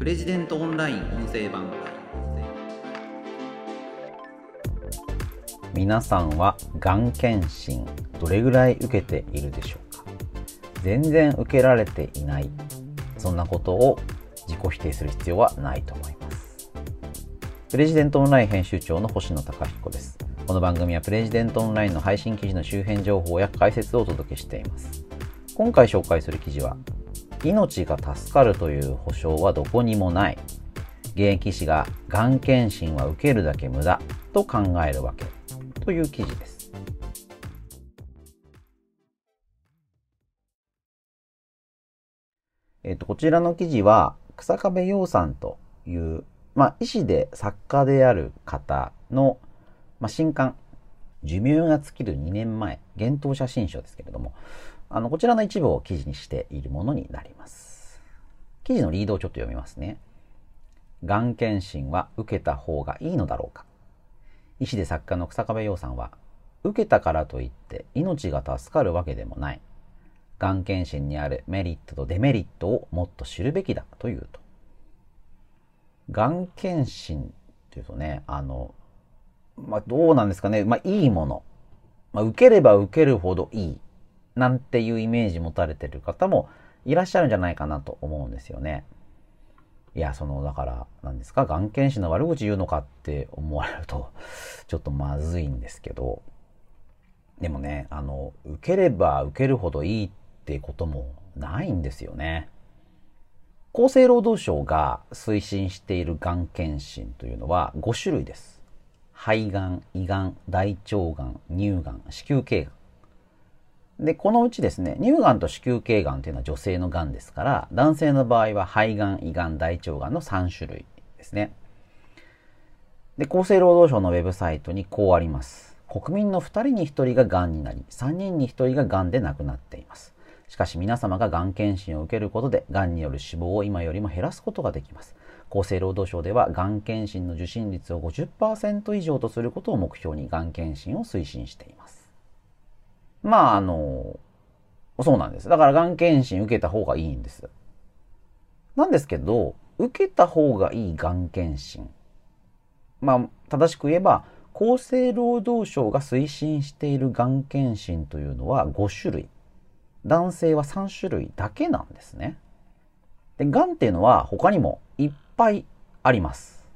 プレジデントオンライン音声版皆さんはがん検診どれぐらい受けているでしょうか？全然受けられていない？そんなことを自己否定する必要はないと思います。プレジデントオンライン編集長の星野貴彦です。この番組はプレジデントオンラインの配信記事の周辺情報や解説をお届けしています。今回紹介する記事は命が助かるという保証はどこにもない。現役医師ががん検診は受けるだけ無駄と考えるわけという記事です。えっ、と、こちらの記事は、草壁陽さんという、まあ、医師で作家である方の、まあ、新刊、寿命が尽きる2年前、幻冬写真書ですけれども、あの、こちらの一部を記事にしているものになります。記事のリードをちょっと読みますね。がん検診は受けた方がいいのだろうか医師で作家の草壁陽さんは、受けたからといって命が助かるわけでもない。がん検診にあるメリットとデメリットをもっと知るべきだというと。がん検診っていうとね、あの、まあ、どうなんですかね。まあ、いいもの。まあ、受ければ受けるほどいい。なんていうイメージ持たれてる方もいらっしゃるんじゃないかなと思うんですよね。いや、その、だから、何ですか、がん検診の悪口言うのかって思われると、ちょっとまずいんですけど、でもね、あの、受ければ受けるほどいいってこともないんですよね。厚生労働省が推進しているがん検診というのは5種類です。肺がん、胃がん、大腸がん、乳がん、子宮頸がん。で、このうちですね、乳がんと子宮頸がんというのは女性のがんですから、男性の場合は肺がん、胃がん、大腸がんの3種類ですね。で、厚生労働省のウェブサイトにこうあります。国民の2人に1人ががんになり、3人に1人ががんで亡くなっています。しかし皆様ががん検診を受けることで、がんによる死亡を今よりも減らすことができます。厚生労働省では、がん検診の受診率を50%以上とすることを目標に、がん検診を推進しています。まあ、あの、そうなんです。だから、がん検診受けた方がいいんです。なんですけど、受けた方がいいがん検診。まあ、正しく言えば、厚生労働省が推進しているがん検診というのは5種類。男性は3種類だけなんですね。で、癌っていうのは他にもいっぱいあります。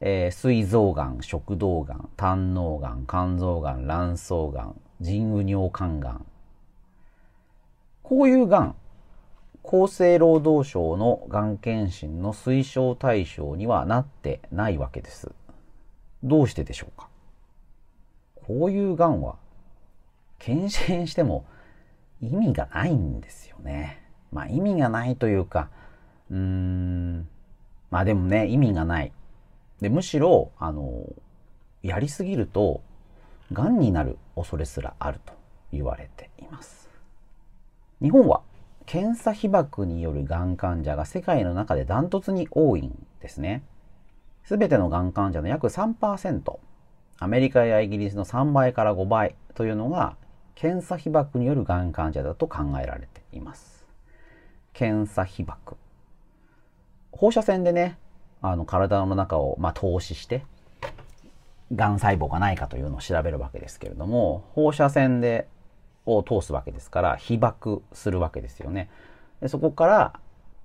えー、膵臓がん、食道がん、胆嚢がん、肝臓がん、卵巣がん、腎右尿管がん。こういうがん、厚生労働省のがん検診の推奨対象にはなってないわけです。どうしてでしょうか？こういうがんは検診しても意味がないんですよね。まあ意味がないというか、うーん、まあでもね、意味がない。で、むしろ、あの、やりすぎると、癌になる恐れすらあると言われています。日本は検査被曝によるがん患者が世界の中でダントツに多いんですね。すべてのがん患者の約3%、アメリカやイギリスの3倍から5倍というのが検査被曝によるがん患者だと考えられています。検査被曝。放射線でね、あの体の中を、まあ、透視して、がん細胞がないかというのを調べるわけですけれども、放射線でを通すわけですから、被曝するわけですよね。でそこから、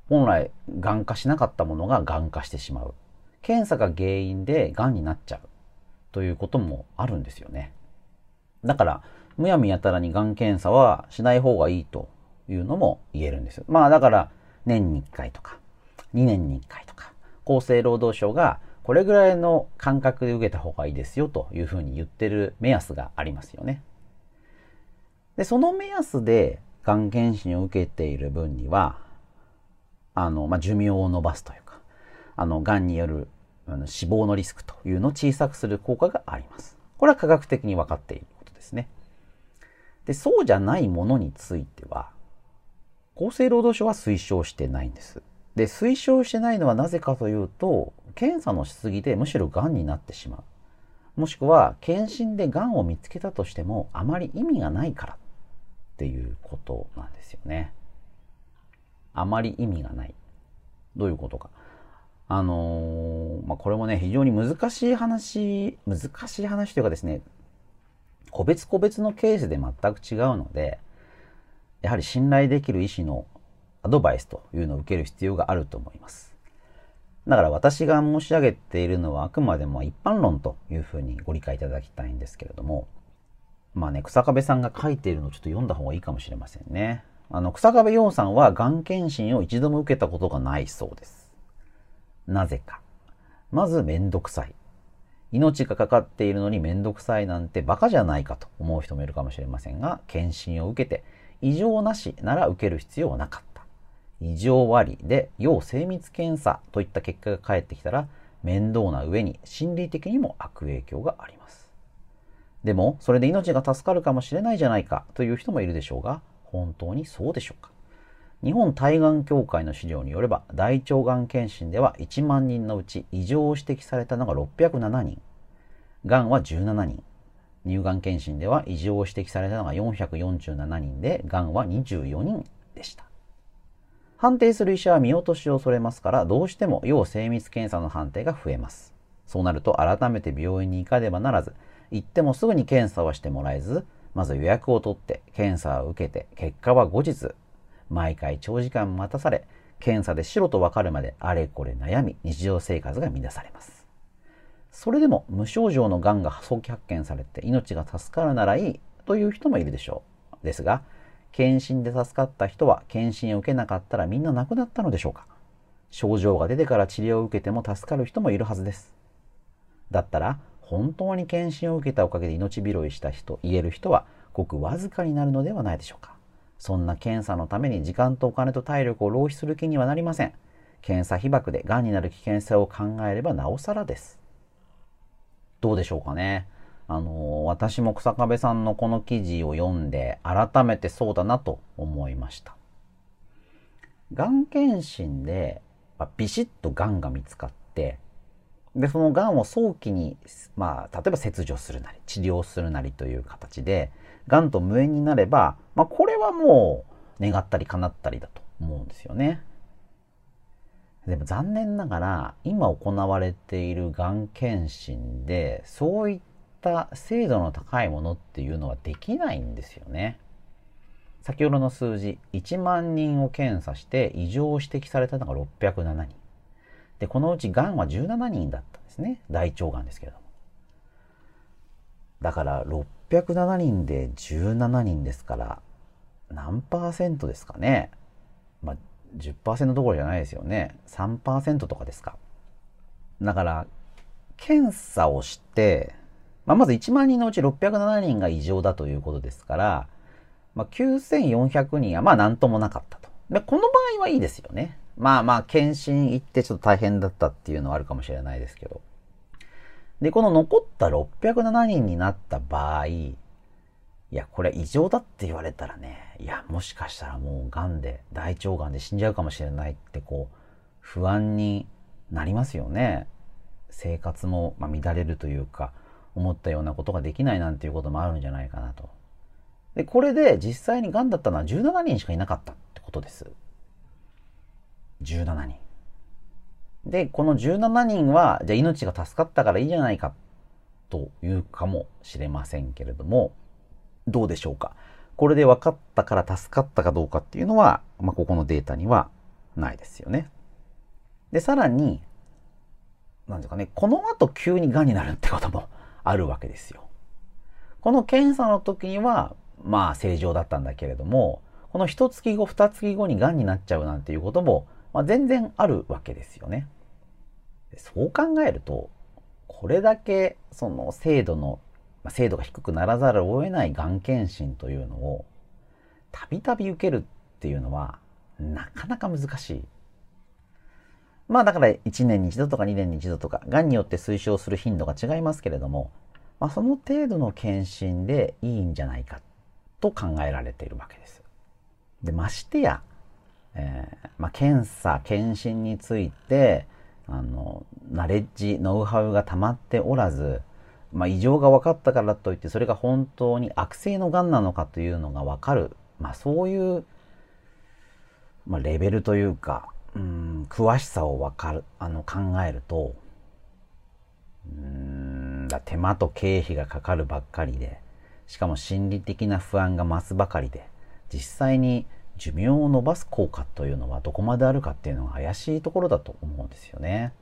本来、がん化しなかったものががん化してしまう。検査が原因でがんになっちゃう。ということもあるんですよね。だから、むやみやたらにがん検査はしない方がいいというのも言えるんです。まあだから年に1回とか2年に1回とか厚生労働省がこれぐらいの間隔で受けた方がいいですよというふうに言ってる目安がありますよね。で、その目安でがん検診を受けている分には、あの、まあ、寿命を延ばすというか、あの、がんによる死亡のリスクというのを小さくする効果があります。これは科学的に分かっていることですね。で、そうじゃないものについては、厚生労働省は推奨してないんです。で、推奨してないのはなぜかというと、検査のしすぎでむしろ癌になってしまう。もしくは、検診で癌を見つけたとしても、あまり意味がないからっていうことなんですよね。あまり意味がない。どういうことか。あのー、まあ、これもね、非常に難しい話、難しい話というかですね、個別個別のケースで全く違うので、やはり信頼できる医師のアドバイスというのを受ける必要があると思います。だから私が申し上げているのはあくまでも一般論というふうにご理解いただきたいんですけれども、まあね、草壁さんが書いているのをちょっと読んだ方がいいかもしれませんね。あの、草壁陽さんはがん検診を一度も受けたことがないそうです。なぜか。まずめんどくさい。命がかかっているのにめんどくさいなんてバカじゃないかと思う人もいるかもしれませんが、検診を受けて異常なしなら受ける必要はなかった。異常割で要精密検査といった結果が返ってきたら面倒な上に心理的にも悪影響があります。でも、それで命が助かるかもしれないじゃないかという人もいるでしょうが、本当にそうでしょうか日本対がん協会の資料によれば、大腸がん検診では1万人のうち異常を指摘されたのが607人、がんは17人、乳がん検診では異常を指摘されたのが447人で、がんは24人でした。判定する医者は見落としを恐れますから、どうしても要精密検査の判定が増えます。そうなると改めて病院に行かねばならず、行ってもすぐに検査はしてもらえず、まず予約を取って検査を受けて、結果は後日、毎回長時間待たされ、検査で白とわかるまであれこれ悩み、日常生活が乱されます。それでも無症状の癌が早期発見されて命が助かるならいいという人もいるでしょう。ですが、検診で助かった人は検診を受けなかったらみんな亡くなったのでしょうか？症状が出てから治療を受けても助かる人もいるはずです。だったら、本当に検診を受けたおかげで命拾いした人、言える人はごくわずかになるのではないでしょうか。そんな検査のために時間とお金と体力を浪費する気にはなりません。検査被爆で癌になる危険性を考えればなおさらです。どうでしょうかね？あの、私も草壁さんのこの記事を読んで、改めてそうだなと思いました。がん検診で、ビシッとがんが見つかって、で、そのがんを早期に、まあ、例えば切除するなり、治療するなりという形で、がんと無縁になれば、まあ、これはもう、願ったり叶ったりだと思うんですよね。でも残念ながら、今行われているがん検診で、そういっった精度の高いものっていうのはできないんですよね。先ほどの数字、1万人を検査して異常を指摘されたのが607人。で、このうち癌は17人だったんですね。大腸癌ですけれども。だから607人で17人ですから、何パーセントですかね。まあ、10%どころじゃないですよね。3%とかですか。だから、検査をして、まあ、まず1万人のうち607人が異常だということですから、まあ、9400人はまあ何ともなかったと。で、この場合はいいですよね。まあまあ、検診行ってちょっと大変だったっていうのはあるかもしれないですけど。で、この残った607人になった場合、いや、これ異常だって言われたらね、いや、もしかしたらもう癌で、大腸癌で死んじゃうかもしれないってこう、不安になりますよね。生活も、ま乱れるというか、思ったようなことができないなんていうこともあるんじゃないかなと。で、これで実際に癌だったのは17人しかいなかったってことです。17人。で、この17人は、じゃあ命が助かったからいいじゃないかというかもしれませんけれども、どうでしょうか。これで分かったから助かったかどうかっていうのは、まあ、ここのデータにはないですよね。で、さらに、なんですかね、この後急に癌になるってこともあるわけですよ。この検査の時には、まあ正常だったんだけれども、この一月後、二月後に癌になっちゃうなんていうことも、まあ、全然あるわけですよね。そう考えると、これだけその精度の、まあ、精度が低くならざるを得ないがん検診というのを、たびたび受けるっていうのは、なかなか難しい。まあだから1年に1度とか2年に1度とか、がんによって推奨する頻度が違いますけれども、まあその程度の検診でいいんじゃないかと考えられているわけです。で、ましてや、えー、まあ検査、検診について、あの、ナレッジ、ノウハウが溜まっておらず、まあ異常が分かったからといって、それが本当に悪性のがんなのかというのが分かる、まあそういう、まあレベルというか、うん詳しさをわかるあの考えるとうんだ手間と経費がかかるばっかりでしかも心理的な不安が増すばかりで実際に寿命を伸ばす効果というのはどこまであるかっていうのが怪しいところだと思うんですよね。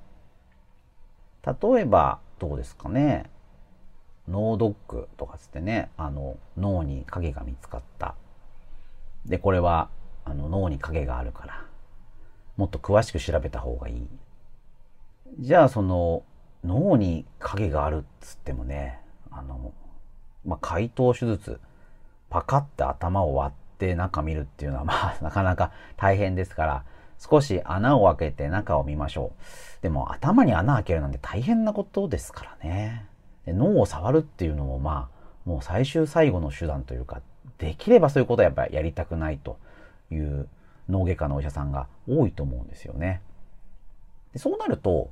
例えばどうですかね。脳ドックとかつってねあの脳に影が見つかった。でこれはあの脳に影があるから。もっと詳しく調べた方がいい。じゃあその脳に影があるっつってもねあの、まあ、解凍手術パカって頭を割って中見るっていうのはまあ なかなか大変ですから少し穴を開けて中を見ましょう。でも頭に穴開けるなんて大変なことですからね。で脳を触るっていうのもまあもう最終最後の手段というかできればそういうことはやっぱりやりたくないという脳外科のお医者さんが多いと思うんですよね。でそうなると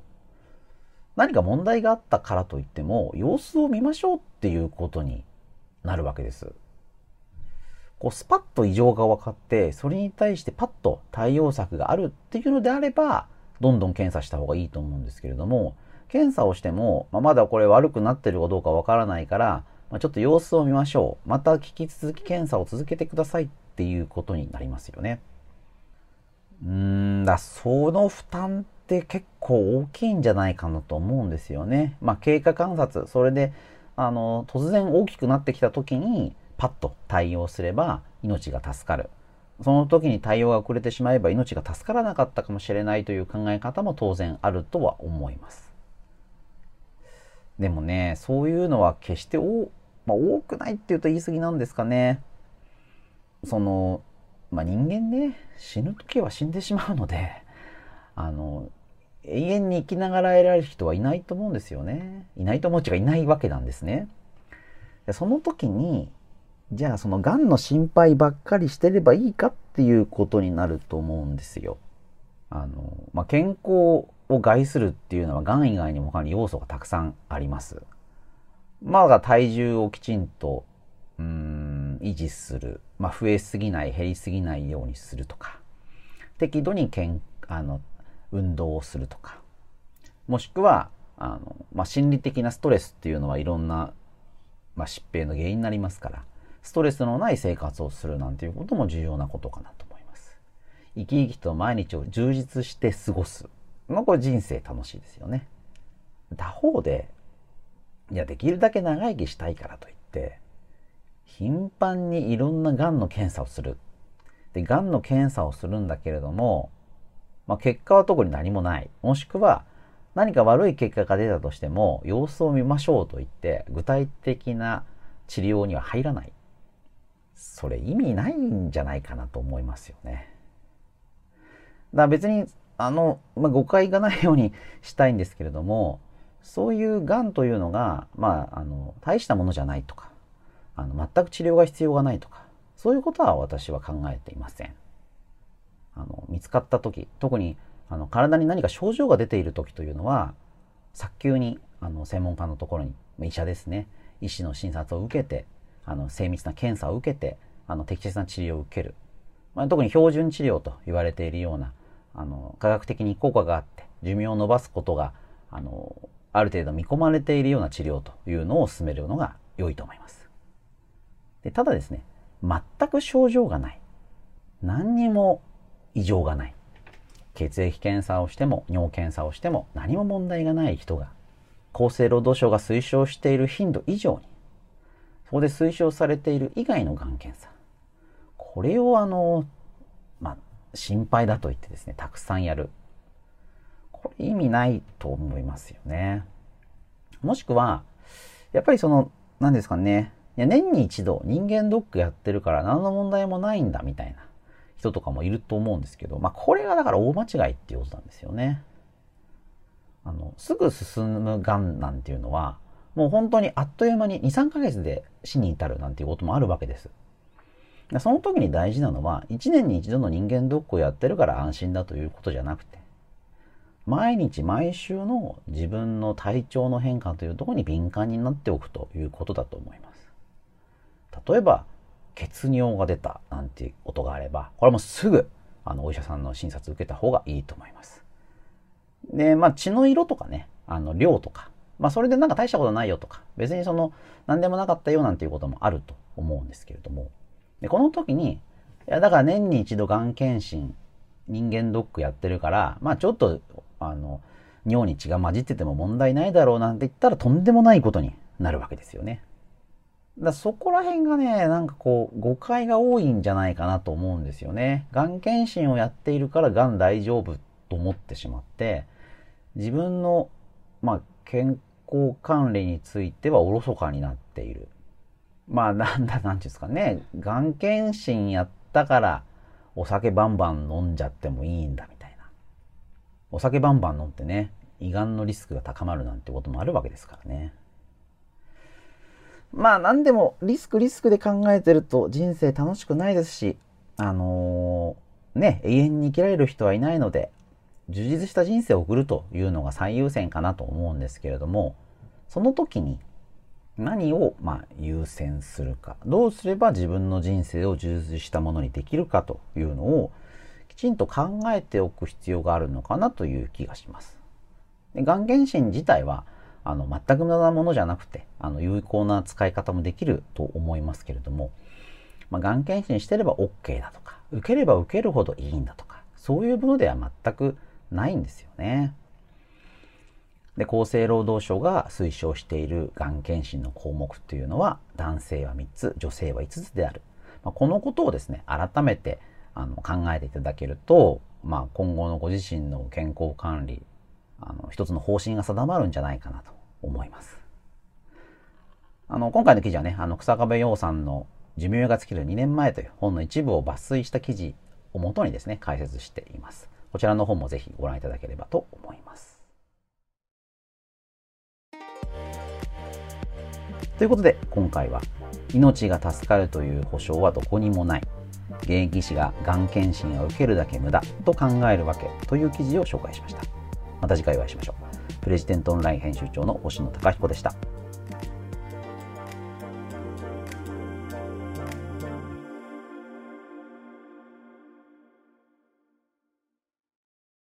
何か問題があったからといっても様子を見ましょうっていうことになるわけです。こうスパッと異常が分かってそれに対してパッと対応策があるっていうのであればどんどん検査した方がいいと思うんですけれども検査をしても、まあ、まだこれ悪くなってるかどうかわからないから、まあ、ちょっと様子を見ましょう。また引き続き検査を続けてくださいっていうことになりますよね。うんだ、その負担って結構大きいんじゃないかなと思うんですよね。まあ、経過観察、それで、あの、突然大きくなってきた時に、パッと対応すれば命が助かる。その時に対応が遅れてしまえば命が助からなかったかもしれないという考え方も当然あるとは思います。でもね、そういうのは決して多,、まあ、多くないっていうと言い過ぎなんですかね。その、まあ、人間ね、死ぬ時は死んでしまうので、あの、永遠に生きながら得られる人はいないと思うんですよね。いないと思う人がいないわけなんですね。その時に、じゃあその癌の心配ばっかりしてればいいかっていうことになると思うんですよ。あの、まあ、健康を害するっていうのは、がん以外にも他に要素がたくさんあります。まあ、体重をきちんと、うん、維持する。まあ、増えすぎない、減りすぎないようにするとか。適度にけんあの運動をするとか。もしくは、あの、まあ、心理的なストレスっていうのはいろんな、まあ、疾病の原因になりますから、ストレスのない生活をするなんていうことも重要なことかなと思います。生き生きと毎日を充実して過ごす。まあこれ人生楽しいですよね。他方で、いや、できるだけ長生きしたいからといって、頻繁にいろんな癌の検査をする。で、癌の検査をするんだけれども、まあ、結果は特に何もない。もしくは、何か悪い結果が出たとしても、様子を見ましょうと言って、具体的な治療には入らない。それ意味ないんじゃないかなと思いますよね。だから別にあの、まあ、誤解がないようにしたいんですけれども、そういうがんというのが、まあ、あの、大したものじゃないとか、あの、全く治療が必要がないとか、そういうことは私は考えていません。あの、見つかった時、特に、あの、体に何か症状が出ている時というのは、早急に、あの、専門家のところに、医者ですね、医師の診察を受けて、あの、精密な検査を受けて、あの、適切な治療を受ける。まあ、特に標準治療と言われているような、あの、科学的に効果があって、寿命を延ばすことが、あの、ある程度見込まれているような治療というのを進めるのが良いと思います。でただですね、全く症状がない。何にも異常がない。血液検査をしても尿検査をしても何も問題がない人が厚生労働省が推奨している頻度以上にそこで推奨されている以外のがん検査これをあのまあ心配だと言ってですね、たくさんやる。これ意味ないと思いますよね。もしくは、やっぱりその、何ですかね、いや年に一度人間ドックやってるから何の問題もないんだみたいな人とかもいると思うんですけど、まあこれがだから大間違いっていうことなんですよね。あの、すぐ進むがんなんていうのは、もう本当にあっという間に2、3ヶ月で死に至るなんていうこともあるわけです。その時に大事なのは、1年に一度の人間ドックをやってるから安心だということじゃなくて、毎日毎週の自分の体調の変化というところに敏感になっておくということだと思います。例えば、血尿が出たなんていう音があれば、これもすぐ、あのお医者さんの診察受けた方がいいと思います。で、まあ血の色とかね、あの量とか、まあそれでなんか大したことないよとか、別にその何でもなかったよなんていうこともあると思うんですけれども、でこの時に、いやだから年に一度がん検診、人間ドックやってるから、まあちょっと、あの、尿に血が混じってても問題ないだろうなんて言ったらとんでもないことになるわけですよね。だそこら辺がね、なんかこう、誤解が多いんじゃないかなと思うんですよね。がん検診をやっているからがん大丈夫と思ってしまって、自分の、まあ、健康管理についてはおろそかになっている。まあ、なんだ、なんていうんですかね。がん検診やったから、お酒バンバン飲んじゃってもいいんだみたいな。お酒バンバン飲んでね、胃がんのリスクが高まるなんてこともあるわけですからね。まあ何でもリスクリスクで考えてると人生楽しくないですし、あのー、ね、永遠に生きられる人はいないので、充実した人生を送るというのが最優先かなと思うんですけれども、その時に何をま優先するか、どうすれば自分の人生を充実したものにできるかというのをきちんと考えておく必要があるのかなという気がします。でがん検診自体はあの、全く無駄なものじゃなくて、あの、有効な使い方もできると思いますけれども、まあ、がん検診してれば OK だとか、受ければ受けるほどいいんだとか、そういうものでは全くないんですよね。で、厚生労働省が推奨しているがん検診の項目というのは、男性は3つ、女性は5つである。まあ、このことをですね、改めてあの考えていただけると、まあ、今後のご自身の健康管理、あの、一つの方針が定まるんじゃないかなと思います。あの、今回の記事はね、あの、草壁陽さんの寿命が尽きる2年前という本の一部を抜粋した記事をもとにですね、解説しています。こちらの本もぜひご覧いただければと思います。ということで、今回は、命が助かるという保証はどこにもない。現役医師ががん検診を受けるだけ無駄と考えるわけという記事を紹介しました。また次回お会いしましょう。プレジデントオンライン編集長の星野貴彦でした。